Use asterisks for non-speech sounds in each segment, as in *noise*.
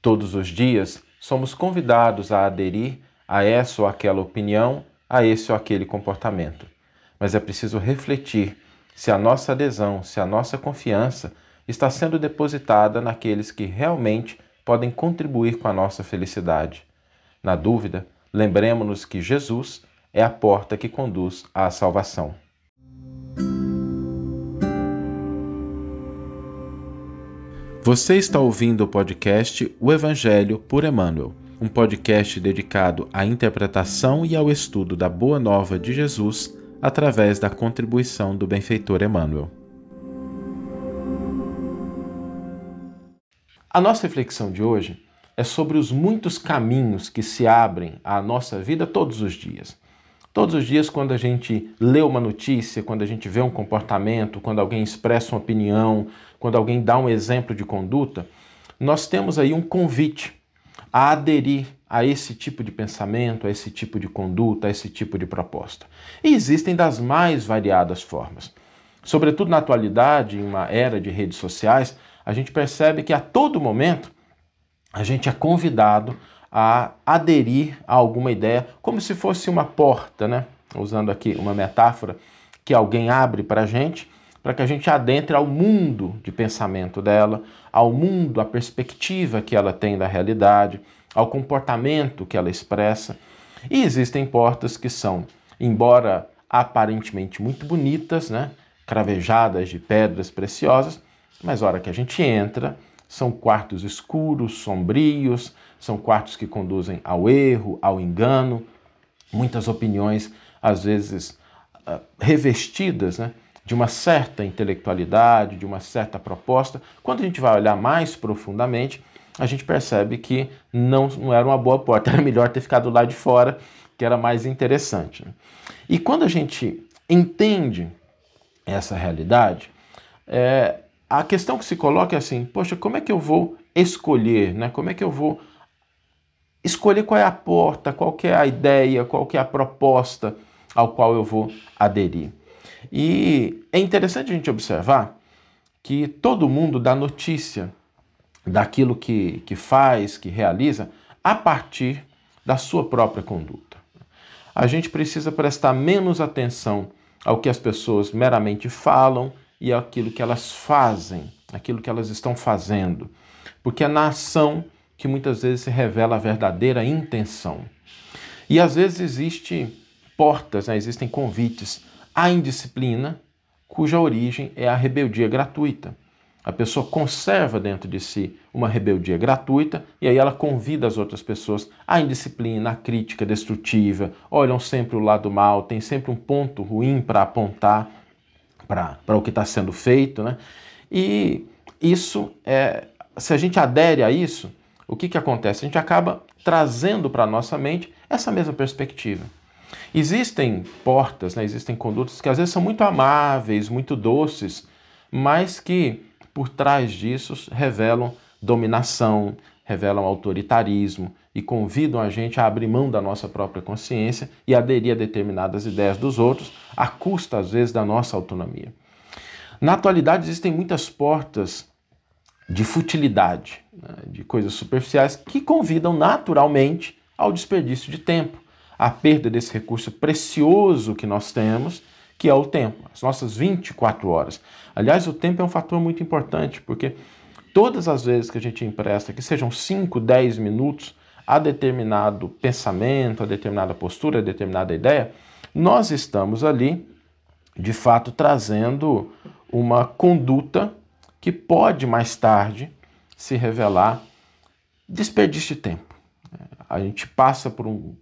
Todos os dias somos convidados a aderir a essa ou aquela opinião, a esse ou aquele comportamento. Mas é preciso refletir se a nossa adesão, se a nossa confiança está sendo depositada naqueles que realmente podem contribuir com a nossa felicidade. Na dúvida, lembremos-nos que Jesus é a porta que conduz à salvação. Você está ouvindo o podcast O Evangelho por Emmanuel, um podcast dedicado à interpretação e ao estudo da Boa Nova de Jesus através da contribuição do benfeitor Emmanuel. A nossa reflexão de hoje é sobre os muitos caminhos que se abrem à nossa vida todos os dias. Todos os dias, quando a gente lê uma notícia, quando a gente vê um comportamento, quando alguém expressa uma opinião, quando alguém dá um exemplo de conduta, nós temos aí um convite a aderir a esse tipo de pensamento, a esse tipo de conduta, a esse tipo de proposta. E existem das mais variadas formas. Sobretudo na atualidade, em uma era de redes sociais, a gente percebe que a todo momento a gente é convidado a aderir a alguma ideia, como se fosse uma porta, né? Usando aqui uma metáfora que alguém abre para a gente, para que a gente adentre ao mundo de pensamento dela, ao mundo, a perspectiva que ela tem da realidade, ao comportamento que ela expressa. E existem portas que são, embora aparentemente muito bonitas, né? cravejadas de pedras preciosas, mas a hora que a gente entra, são quartos escuros, sombrios, são quartos que conduzem ao erro, ao engano, muitas opiniões, às vezes uh, revestidas né, de uma certa intelectualidade, de uma certa proposta. Quando a gente vai olhar mais profundamente, a gente percebe que não, não era uma boa porta, *laughs* era melhor ter ficado lá de fora, que era mais interessante. Né? E quando a gente entende essa realidade, é, a questão que se coloca é assim: poxa, como é que eu vou escolher, né? Como é que eu vou escolher qual é a porta, qual é a ideia, qual é a proposta ao qual eu vou aderir. E é interessante a gente observar que todo mundo dá notícia daquilo que, que faz, que realiza, a partir da sua própria conduta. A gente precisa prestar menos atenção ao que as pessoas meramente falam e aquilo que elas fazem, aquilo que elas estão fazendo. Porque é na ação que muitas vezes se revela a verdadeira intenção. E às vezes existe portas, né, existem convites à indisciplina, cuja origem é a rebeldia gratuita. A pessoa conserva dentro de si uma rebeldia gratuita e aí ela convida as outras pessoas à indisciplina, à crítica destrutiva, olham sempre o lado mal, tem sempre um ponto ruim para apontar para o que está sendo feito. Né? E isso, é, se a gente adere a isso, o que, que acontece? A gente acaba trazendo para a nossa mente essa mesma perspectiva. Existem portas, né, existem condutas que às vezes são muito amáveis, muito doces, mas que por trás disso revelam dominação, revelam autoritarismo e convidam a gente a abrir mão da nossa própria consciência e aderir a determinadas ideias dos outros, à custa às vezes da nossa autonomia. Na atualidade existem muitas portas de futilidade, né, de coisas superficiais, que convidam naturalmente ao desperdício de tempo, à perda desse recurso precioso que nós temos, que é o tempo, as nossas 24 horas. Aliás, o tempo é um fator muito importante, porque todas as vezes que a gente empresta, que sejam 5, 10 minutos, a determinado pensamento, a determinada postura, a determinada ideia, nós estamos ali, de fato, trazendo uma conduta que pode mais tarde se revelar desperdício de tempo. A gente passa por um.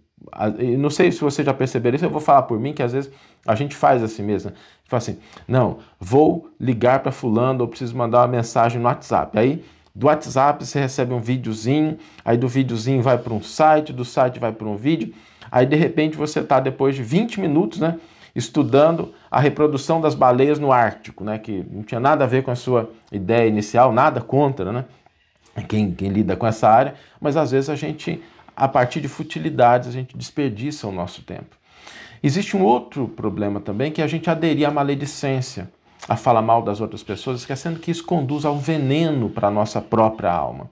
Não sei se você já perceberam isso, eu vou falar por mim que às vezes a gente faz assim mesmo. Né? Fala assim, não, vou ligar para fulano ou preciso mandar uma mensagem no WhatsApp. Aí do WhatsApp você recebe um videozinho, aí do videozinho vai para um site, do site vai para um vídeo, aí de repente você está depois de 20 minutos, né? estudando a reprodução das baleias no Ártico, né, que não tinha nada a ver com a sua ideia inicial, nada contra, né, quem, quem lida com essa área, mas às vezes a gente, a partir de futilidades, a gente desperdiça o nosso tempo. Existe um outro problema também, que é a gente aderir à maledicência, a falar mal das outras pessoas, esquecendo que isso conduz ao veneno para a nossa própria alma.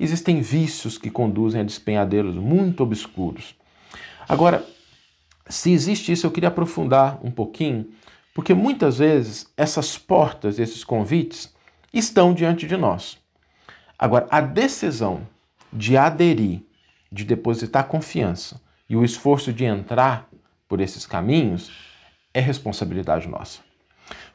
existem vícios que conduzem a despenhadeiros muito obscuros. Agora, se existe isso, eu queria aprofundar um pouquinho, porque muitas vezes essas portas, esses convites, estão diante de nós. Agora, a decisão de aderir, de depositar confiança e o esforço de entrar por esses caminhos é responsabilidade nossa.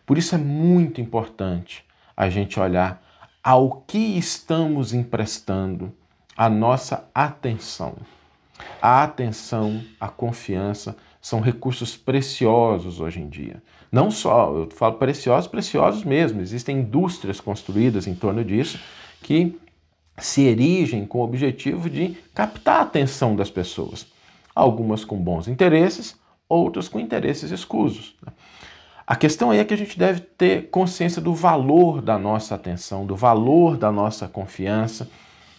Por isso é muito importante a gente olhar ao que estamos emprestando a nossa atenção. A atenção, a confiança são recursos preciosos hoje em dia. Não só, eu falo preciosos, preciosos mesmo. Existem indústrias construídas em torno disso que se erigem com o objetivo de captar a atenção das pessoas. Algumas com bons interesses, outras com interesses escusos. Né? A questão aí é que a gente deve ter consciência do valor da nossa atenção, do valor da nossa confiança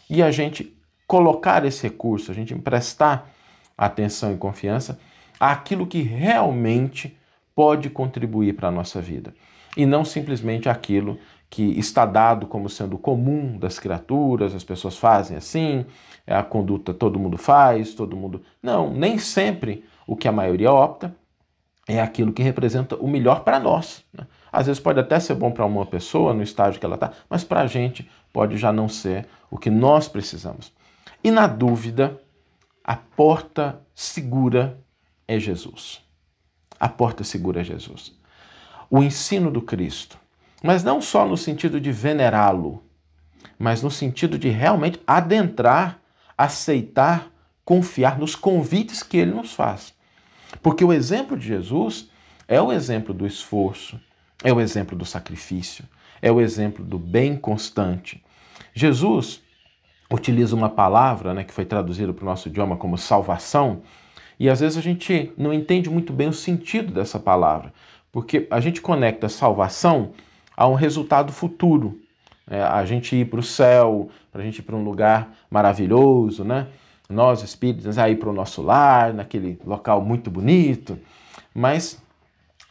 e a gente colocar esse recurso, a gente emprestar atenção e confiança àquilo que realmente pode contribuir para a nossa vida e não simplesmente aquilo que está dado como sendo comum das criaturas, as pessoas fazem assim, é a conduta todo mundo faz, todo mundo. Não, nem sempre o que a maioria opta é aquilo que representa o melhor para nós. Né? Às vezes pode até ser bom para uma pessoa no estágio que ela está, mas para a gente pode já não ser o que nós precisamos. E na dúvida, a porta segura é Jesus. A porta segura é Jesus. O ensino do Cristo. Mas não só no sentido de venerá-lo, mas no sentido de realmente adentrar, aceitar, confiar nos convites que ele nos faz. Porque o exemplo de Jesus é o exemplo do esforço, é o exemplo do sacrifício, é o exemplo do bem constante. Jesus utiliza uma palavra né, que foi traduzida para o nosso idioma como salvação, e às vezes a gente não entende muito bem o sentido dessa palavra, porque a gente conecta salvação a um resultado futuro. É, a gente ir para o céu, para a gente ir para um lugar maravilhoso, né? nós espíritas aí para o nosso lar, naquele local muito bonito, mas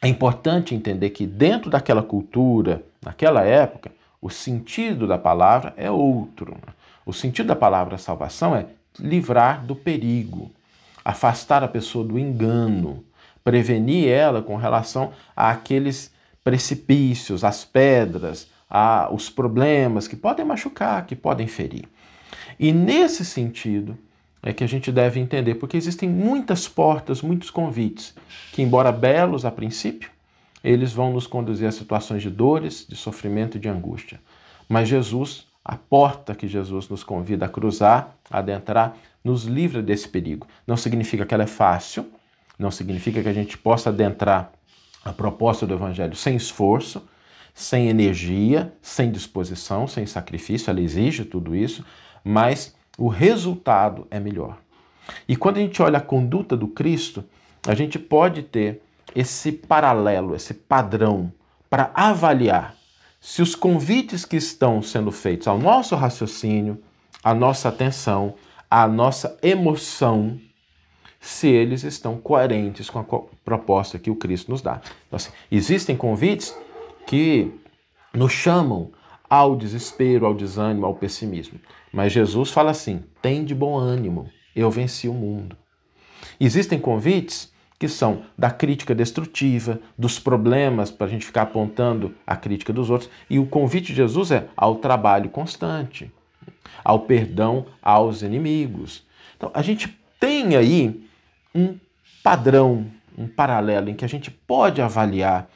é importante entender que dentro daquela cultura, naquela época, o sentido da palavra é outro. O sentido da palavra salvação é livrar do perigo, afastar a pessoa do engano, prevenir ela com relação àqueles precipícios, às pedras, aos problemas que podem machucar, que podem ferir. E nesse sentido, é que a gente deve entender, porque existem muitas portas, muitos convites, que, embora belos a princípio, eles vão nos conduzir a situações de dores, de sofrimento e de angústia. Mas Jesus, a porta que Jesus nos convida a cruzar, a adentrar, nos livra desse perigo. Não significa que ela é fácil, não significa que a gente possa adentrar a proposta do Evangelho sem esforço, sem energia, sem disposição, sem sacrifício, ela exige tudo isso, mas o resultado é melhor. E quando a gente olha a conduta do Cristo, a gente pode ter esse paralelo, esse padrão para avaliar se os convites que estão sendo feitos ao nosso raciocínio, à nossa atenção, à nossa emoção, se eles estão coerentes com a proposta que o Cristo nos dá. Então, assim, existem convites que nos chamam ao desespero, ao desânimo, ao pessimismo. Mas Jesus fala assim: tem de bom ânimo, eu venci o mundo. Existem convites que são da crítica destrutiva, dos problemas, para a gente ficar apontando a crítica dos outros, e o convite de Jesus é ao trabalho constante, ao perdão aos inimigos. Então, a gente tem aí um padrão, um paralelo em que a gente pode avaliar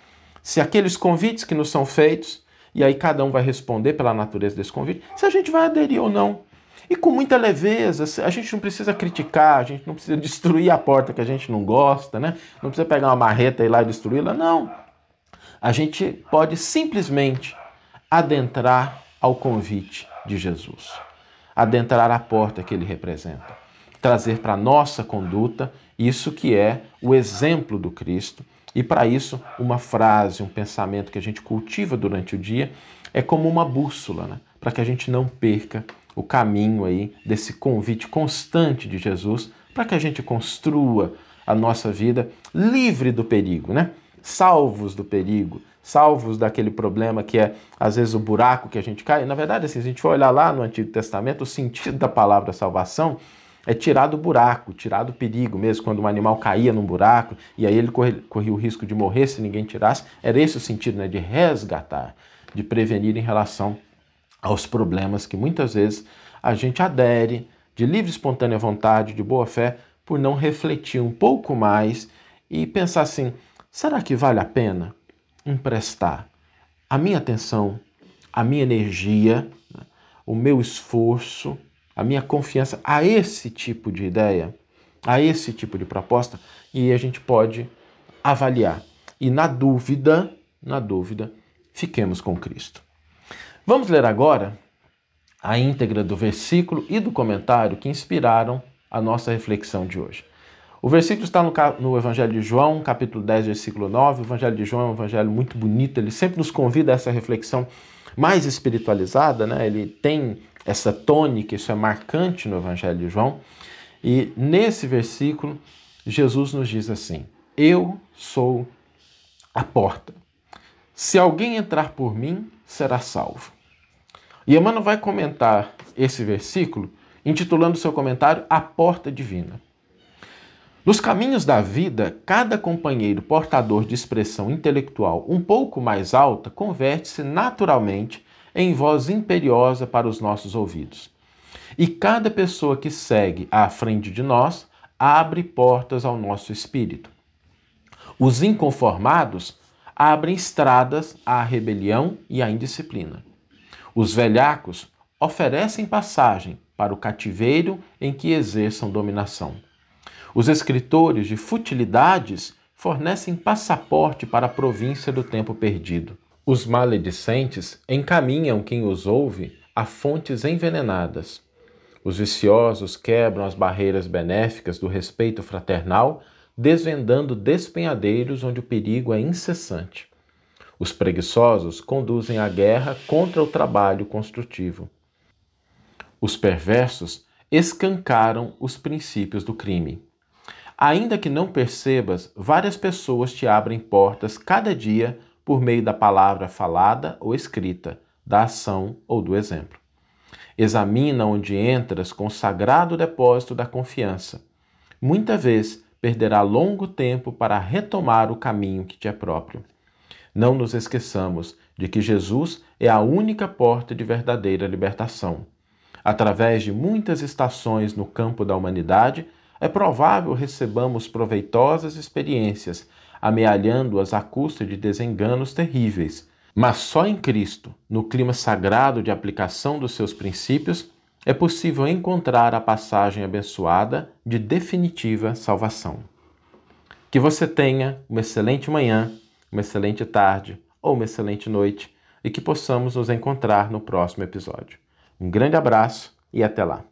se aqueles convites que nos são feitos e aí cada um vai responder pela natureza desse convite, se a gente vai aderir ou não. E com muita leveza, a gente não precisa criticar, a gente não precisa *laughs* destruir a porta que a gente não gosta, né? Não precisa pegar uma marreta e ir lá destruí-la, não. A gente pode simplesmente adentrar ao convite de Jesus, adentrar a porta que ele representa, trazer para a nossa conduta isso que é o exemplo do Cristo e para isso, uma frase, um pensamento que a gente cultiva durante o dia é como uma bússola, né? para que a gente não perca o caminho aí desse convite constante de Jesus, para que a gente construa a nossa vida livre do perigo, né? salvos do perigo, salvos daquele problema que é, às vezes, o buraco que a gente cai. Na verdade, assim, se a gente for olhar lá no Antigo Testamento, o sentido da palavra salvação é tirar do buraco, tirar do perigo mesmo, quando um animal caía num buraco e aí ele corria, corria o risco de morrer se ninguém tirasse. Era esse o sentido, né, de resgatar, de prevenir em relação aos problemas que muitas vezes a gente adere de livre espontânea vontade, de boa fé, por não refletir um pouco mais e pensar assim: será que vale a pena emprestar a minha atenção, a minha energia, né, o meu esforço, a minha confiança a esse tipo de ideia, a esse tipo de proposta? E a gente pode avaliar. E na dúvida, na dúvida, fiquemos com Cristo. Vamos ler agora a íntegra do versículo e do comentário que inspiraram a nossa reflexão de hoje. O versículo está no, no, Evangelho de João, capítulo 10, versículo 9. O Evangelho de João é um evangelho muito bonito, ele sempre nos convida a essa reflexão mais espiritualizada, né? ele tem essa tônica, isso é marcante no Evangelho de João. E nesse versículo, Jesus nos diz assim: Eu sou a porta. Se alguém entrar por mim, será salvo. E Emmanuel vai comentar esse versículo intitulando seu comentário A Porta Divina. Nos caminhos da vida, cada companheiro portador de expressão intelectual um pouco mais alta converte-se naturalmente em voz imperiosa para os nossos ouvidos. E cada pessoa que segue à frente de nós abre portas ao nosso espírito. Os inconformados abrem estradas à rebelião e à indisciplina. Os velhacos oferecem passagem para o cativeiro em que exerçam dominação. Os escritores de futilidades fornecem passaporte para a província do tempo perdido. Os maledicentes encaminham quem os ouve a fontes envenenadas. Os viciosos quebram as barreiras benéficas do respeito fraternal, desvendando despenhadeiros onde o perigo é incessante. Os preguiçosos conduzem a guerra contra o trabalho construtivo. Os perversos escancaram os princípios do crime. Ainda que não percebas, várias pessoas te abrem portas cada dia por meio da palavra falada ou escrita, da ação ou do exemplo. Examina onde entras com o sagrado depósito da confiança. Muita vez perderá longo tempo para retomar o caminho que te é próprio. Não nos esqueçamos de que Jesus é a única porta de verdadeira libertação. Através de muitas estações no campo da humanidade, é provável recebamos proveitosas experiências, amealhando-as à custa de desenganos terríveis. Mas só em Cristo, no clima sagrado de aplicação dos seus princípios, é possível encontrar a passagem abençoada de definitiva salvação. Que você tenha uma excelente manhã uma excelente tarde ou uma excelente noite e que possamos nos encontrar no próximo episódio. Um grande abraço e até lá!